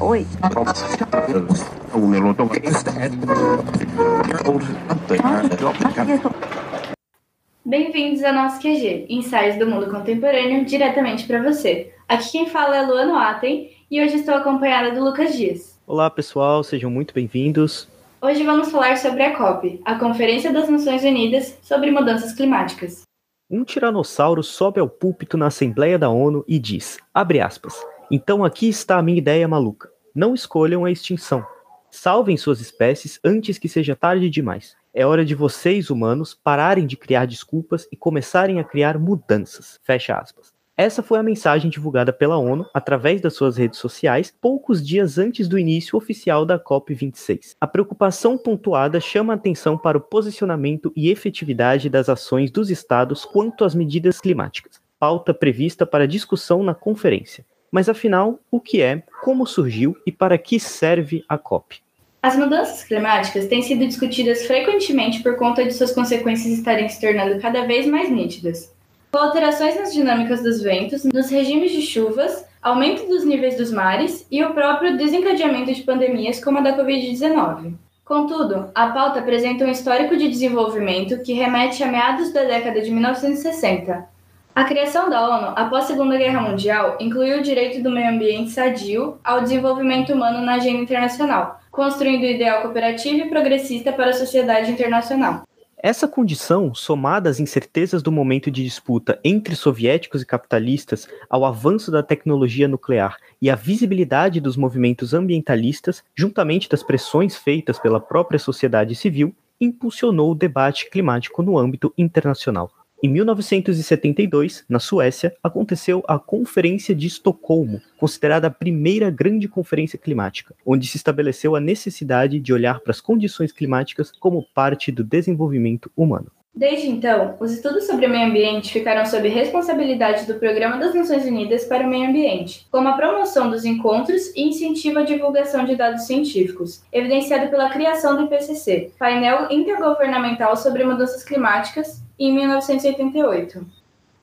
Oi. Bem-vindos ao nosso QG, ensaios do mundo contemporâneo, diretamente para você. Aqui quem fala é Luano Aten e hoje estou acompanhada do Lucas Dias. Olá pessoal, sejam muito bem-vindos. Hoje vamos falar sobre a COP, a Conferência das Nações Unidas sobre Mudanças Climáticas. Um tiranossauro sobe ao púlpito na Assembleia da ONU e diz, abre aspas, então aqui está a minha ideia maluca. Não escolham a extinção. Salvem suas espécies antes que seja tarde demais. É hora de vocês, humanos, pararem de criar desculpas e começarem a criar mudanças. Fecha aspas. Essa foi a mensagem divulgada pela ONU através das suas redes sociais poucos dias antes do início oficial da COP26. A preocupação pontuada chama a atenção para o posicionamento e efetividade das ações dos estados quanto às medidas climáticas, pauta prevista para discussão na conferência. Mas afinal, o que é, como surgiu e para que serve a COP? As mudanças climáticas têm sido discutidas frequentemente por conta de suas consequências estarem se tornando cada vez mais nítidas. Com alterações nas dinâmicas dos ventos, nos regimes de chuvas, aumento dos níveis dos mares e o próprio desencadeamento de pandemias como a da Covid-19. Contudo, a pauta apresenta um histórico de desenvolvimento que remete a meados da década de 1960. A criação da ONU após a Segunda Guerra Mundial incluiu o direito do meio ambiente sadio ao desenvolvimento humano na agenda internacional, construindo o ideal cooperativo e progressista para a sociedade internacional. Essa condição, somada às incertezas do momento de disputa entre soviéticos e capitalistas, ao avanço da tecnologia nuclear e à visibilidade dos movimentos ambientalistas, juntamente das pressões feitas pela própria sociedade civil, impulsionou o debate climático no âmbito internacional. Em 1972, na Suécia, aconteceu a Conferência de Estocolmo, considerada a primeira grande conferência climática, onde se estabeleceu a necessidade de olhar para as condições climáticas como parte do desenvolvimento humano. Desde então, os estudos sobre o meio ambiente ficaram sob responsabilidade do Programa das Nações Unidas para o Meio Ambiente, como a promoção dos encontros e incentivo à divulgação de dados científicos, evidenciado pela criação do IPCC, Painel Intergovernamental sobre Mudanças Climáticas, em 1988.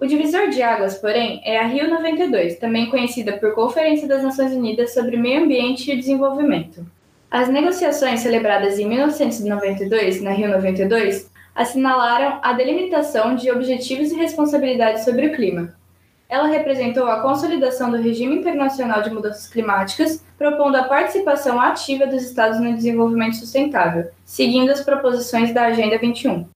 O divisor de águas, porém, é a Rio 92, também conhecida por Conferência das Nações Unidas sobre Meio Ambiente e Desenvolvimento. As negociações celebradas em 1992, na Rio 92, assinalaram a delimitação de objetivos e responsabilidades sobre o clima. Ela representou a consolidação do regime internacional de mudanças climáticas, propondo a participação ativa dos Estados no desenvolvimento sustentável, seguindo as proposições da Agenda 21.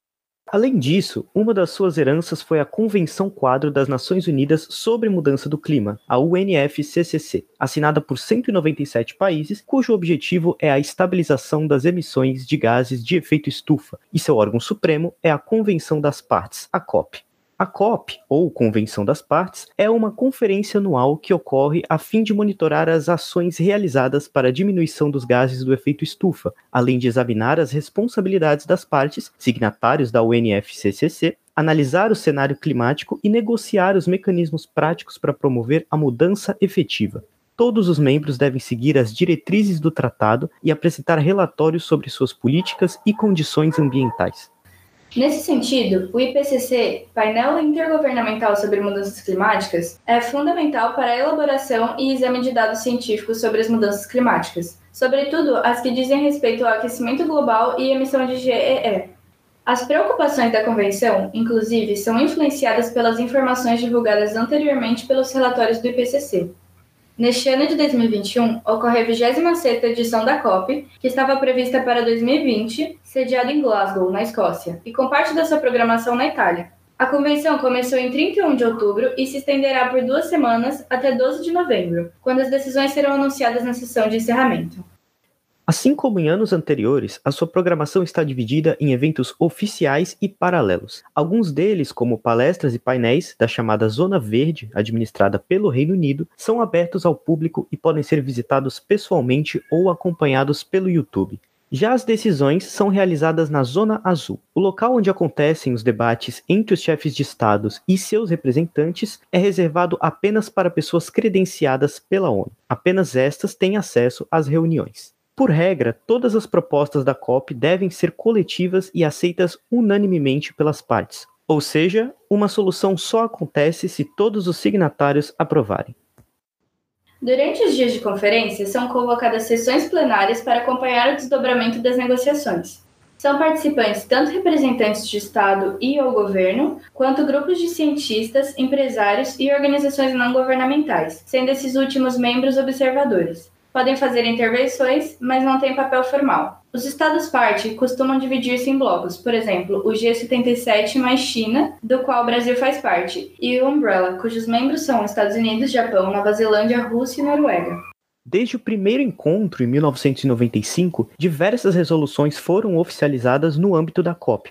Além disso, uma das suas heranças foi a Convenção Quadro das Nações Unidas sobre Mudança do Clima, a UNFCCC, assinada por 197 países, cujo objetivo é a estabilização das emissões de gases de efeito estufa, e seu órgão supremo é a Convenção das Partes, a COP. A COP, ou Convenção das Partes, é uma conferência anual que ocorre a fim de monitorar as ações realizadas para a diminuição dos gases do efeito estufa, além de examinar as responsabilidades das partes, signatários da UNFCCC, analisar o cenário climático e negociar os mecanismos práticos para promover a mudança efetiva. Todos os membros devem seguir as diretrizes do tratado e apresentar relatórios sobre suas políticas e condições ambientais. Nesse sentido, o IPCC, Painel Intergovernamental sobre Mudanças Climáticas, é fundamental para a elaboração e exame de dados científicos sobre as mudanças climáticas, sobretudo as que dizem respeito ao aquecimento global e emissão de GEE. As preocupações da Convenção, inclusive, são influenciadas pelas informações divulgadas anteriormente pelos relatórios do IPCC. Neste ano de 2021, ocorre a 26ª edição da COP, que estava prevista para 2020, sediada em Glasgow, na Escócia, e com parte da sua programação na Itália. A convenção começou em 31 de outubro e se estenderá por duas semanas até 12 de novembro, quando as decisões serão anunciadas na sessão de encerramento. Assim como em anos anteriores, a sua programação está dividida em eventos oficiais e paralelos. Alguns deles, como palestras e painéis da chamada Zona Verde, administrada pelo Reino Unido, são abertos ao público e podem ser visitados pessoalmente ou acompanhados pelo YouTube. Já as decisões são realizadas na Zona Azul. O local onde acontecem os debates entre os chefes de estados e seus representantes é reservado apenas para pessoas credenciadas pela ONU. Apenas estas têm acesso às reuniões. Por regra, todas as propostas da COP devem ser coletivas e aceitas unanimemente pelas partes. Ou seja, uma solução só acontece se todos os signatários aprovarem. Durante os dias de conferência, são convocadas sessões plenárias para acompanhar o desdobramento das negociações. São participantes tanto representantes de Estado e ou governo, quanto grupos de cientistas, empresários e organizações não governamentais, sendo esses últimos membros observadores podem fazer intervenções, mas não têm papel formal. Os Estados-parte costumam dividir-se em blocos, por exemplo, o G77 mais China, do qual o Brasil faz parte, e o Umbrella, cujos membros são Estados Unidos, Japão, Nova Zelândia, Rússia e Noruega. Desde o primeiro encontro, em 1995, diversas resoluções foram oficializadas no âmbito da COP,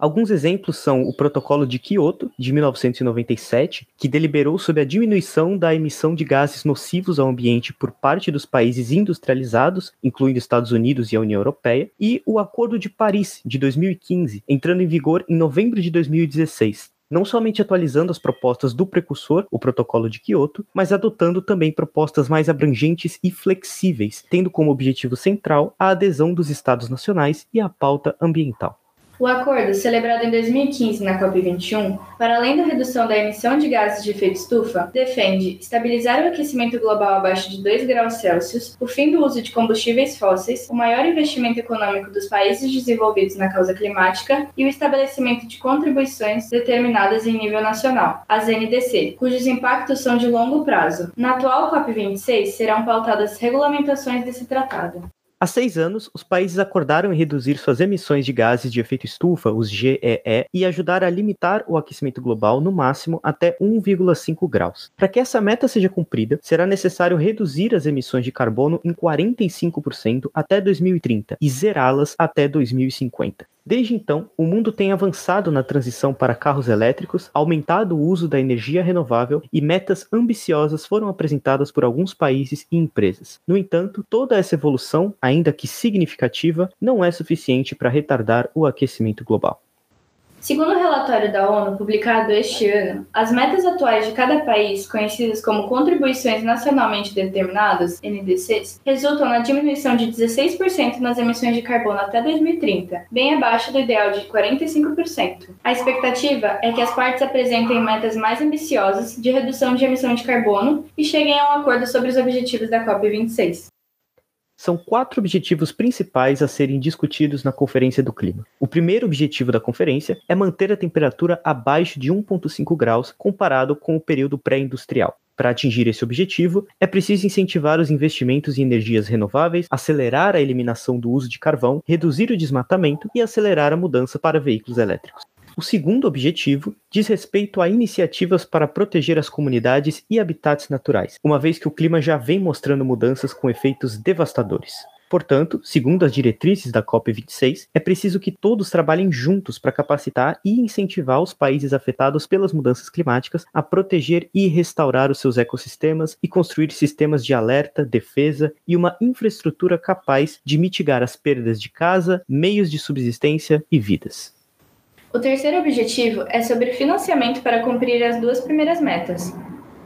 Alguns exemplos são o Protocolo de Kyoto, de 1997, que deliberou sobre a diminuição da emissão de gases nocivos ao ambiente por parte dos países industrializados, incluindo Estados Unidos e a União Europeia, e o Acordo de Paris, de 2015, entrando em vigor em novembro de 2016 não somente atualizando as propostas do precursor, o Protocolo de Kyoto, mas adotando também propostas mais abrangentes e flexíveis, tendo como objetivo central a adesão dos Estados nacionais e a pauta ambiental. O acordo, celebrado em 2015 na COP21, para além da redução da emissão de gases de efeito estufa, defende estabilizar o aquecimento global abaixo de 2 graus Celsius, o fim do uso de combustíveis fósseis, o maior investimento econômico dos países desenvolvidos na causa climática e o estabelecimento de contribuições determinadas em nível nacional, as NDC, cujos impactos são de longo prazo. Na atual COP26 serão pautadas regulamentações desse tratado. Há seis anos, os países acordaram em reduzir suas emissões de gases de efeito estufa, os GEE, e ajudar a limitar o aquecimento global no máximo até 1,5 graus. Para que essa meta seja cumprida, será necessário reduzir as emissões de carbono em 45% até 2030 e zerá-las até 2050. Desde então, o mundo tem avançado na transição para carros elétricos, aumentado o uso da energia renovável e metas ambiciosas foram apresentadas por alguns países e empresas. No entanto, toda essa evolução, ainda que significativa, não é suficiente para retardar o aquecimento global. Segundo o relatório da ONU publicado este ano, as metas atuais de cada país, conhecidas como Contribuições Nacionalmente Determinadas, NDCs, resultam na diminuição de 16% nas emissões de carbono até 2030, bem abaixo do ideal de 45%. A expectativa é que as partes apresentem metas mais ambiciosas de redução de emissão de carbono e cheguem a um acordo sobre os objetivos da COP26 são quatro objetivos principais a serem discutidos na Conferência do Clima. O primeiro objetivo da conferência é manter a temperatura abaixo de 1,5 graus comparado com o período pré-industrial. Para atingir esse objetivo, é preciso incentivar os investimentos em energias renováveis, acelerar a eliminação do uso de carvão, reduzir o desmatamento e acelerar a mudança para veículos elétricos. O segundo objetivo diz respeito a iniciativas para proteger as comunidades e habitats naturais, uma vez que o clima já vem mostrando mudanças com efeitos devastadores. Portanto, segundo as diretrizes da COP26, é preciso que todos trabalhem juntos para capacitar e incentivar os países afetados pelas mudanças climáticas a proteger e restaurar os seus ecossistemas e construir sistemas de alerta, defesa e uma infraestrutura capaz de mitigar as perdas de casa, meios de subsistência e vidas. O terceiro objetivo é sobre financiamento para cumprir as duas primeiras metas.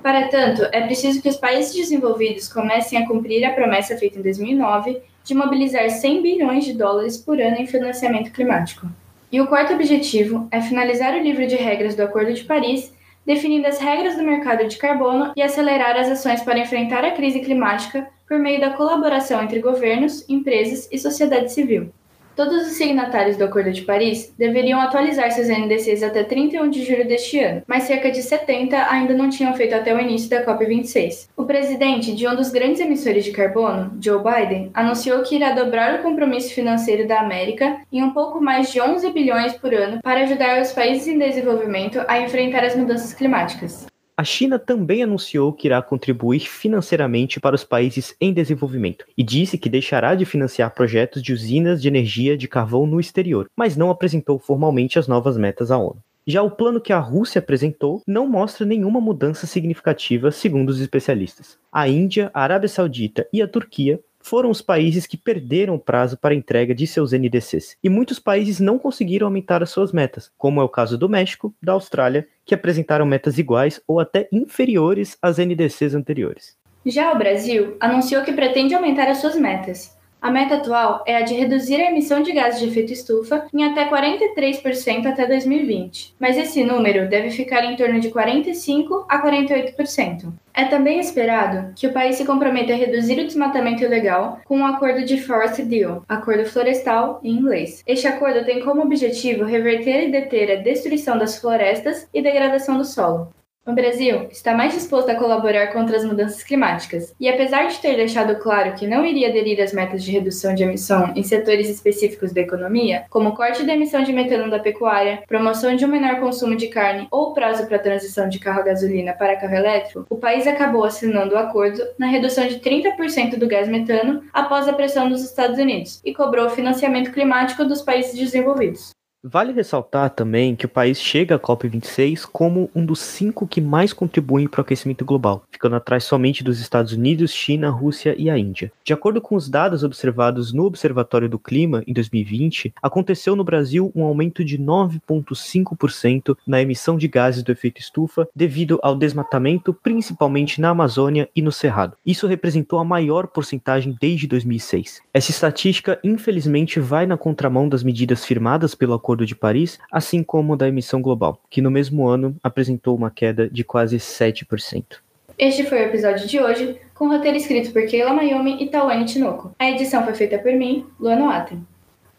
Para tanto, é preciso que os países desenvolvidos comecem a cumprir a promessa feita em 2009 de mobilizar 100 bilhões de dólares por ano em financiamento climático. E o quarto objetivo é finalizar o livro de regras do Acordo de Paris, definindo as regras do mercado de carbono e acelerar as ações para enfrentar a crise climática por meio da colaboração entre governos, empresas e sociedade civil. Todos os signatários do Acordo de Paris deveriam atualizar seus NDCs até 31 de julho deste ano, mas cerca de 70 ainda não tinham feito até o início da COP26. O presidente de um dos grandes emissores de carbono, Joe Biden, anunciou que irá dobrar o compromisso financeiro da América em um pouco mais de 11 bilhões por ano para ajudar os países em desenvolvimento a enfrentar as mudanças climáticas. A China também anunciou que irá contribuir financeiramente para os países em desenvolvimento e disse que deixará de financiar projetos de usinas de energia de carvão no exterior, mas não apresentou formalmente as novas metas à ONU. Já o plano que a Rússia apresentou não mostra nenhuma mudança significativa, segundo os especialistas. A Índia, a Arábia Saudita e a Turquia foram os países que perderam o prazo para entrega de seus NDCs. E muitos países não conseguiram aumentar as suas metas, como é o caso do México, da Austrália, que apresentaram metas iguais ou até inferiores às NDCs anteriores. Já o Brasil anunciou que pretende aumentar as suas metas. A meta atual é a de reduzir a emissão de gases de efeito estufa em até 43% até 2020, mas esse número deve ficar em torno de 45 a 48%. É também esperado que o país se comprometa a reduzir o desmatamento ilegal com o um acordo de Forest Deal, acordo florestal em inglês. Este acordo tem como objetivo reverter e deter a destruição das florestas e degradação do solo. O Brasil está mais disposto a colaborar contra as mudanças climáticas, e apesar de ter deixado claro que não iria aderir às metas de redução de emissão em setores específicos da economia, como corte da emissão de metano da pecuária, promoção de um menor consumo de carne ou prazo para a transição de carro a gasolina para carro elétrico, o país acabou assinando o acordo na redução de 30% do gás metano após a pressão dos Estados Unidos e cobrou o financiamento climático dos países desenvolvidos. Vale ressaltar também que o país chega à COP26 como um dos cinco que mais contribuem para o aquecimento global, ficando atrás somente dos Estados Unidos, China, Rússia e a Índia. De acordo com os dados observados no Observatório do Clima em 2020, aconteceu no Brasil um aumento de 9,5% na emissão de gases do efeito estufa devido ao desmatamento, principalmente na Amazônia e no Cerrado. Isso representou a maior porcentagem desde 2006. Essa estatística, infelizmente, vai na contramão das medidas firmadas pelo Acordo Acordo de Paris, assim como da emissão global, que no mesmo ano apresentou uma queda de quase 7%. Este foi o episódio de hoje, com roteiro escrito por Keila Mayumi e Tawane Tinoco. A edição foi feita por mim, Luana Atem.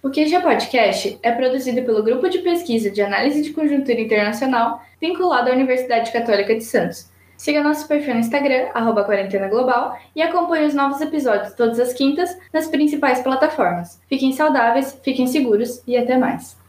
O QG Podcast é produzido pelo Grupo de Pesquisa de Análise de Conjuntura Internacional, vinculado à Universidade Católica de Santos. Siga nosso perfil no Instagram, arroba Quarentena Global, e acompanhe os novos episódios todas as quintas nas principais plataformas. Fiquem saudáveis, fiquem seguros e até mais.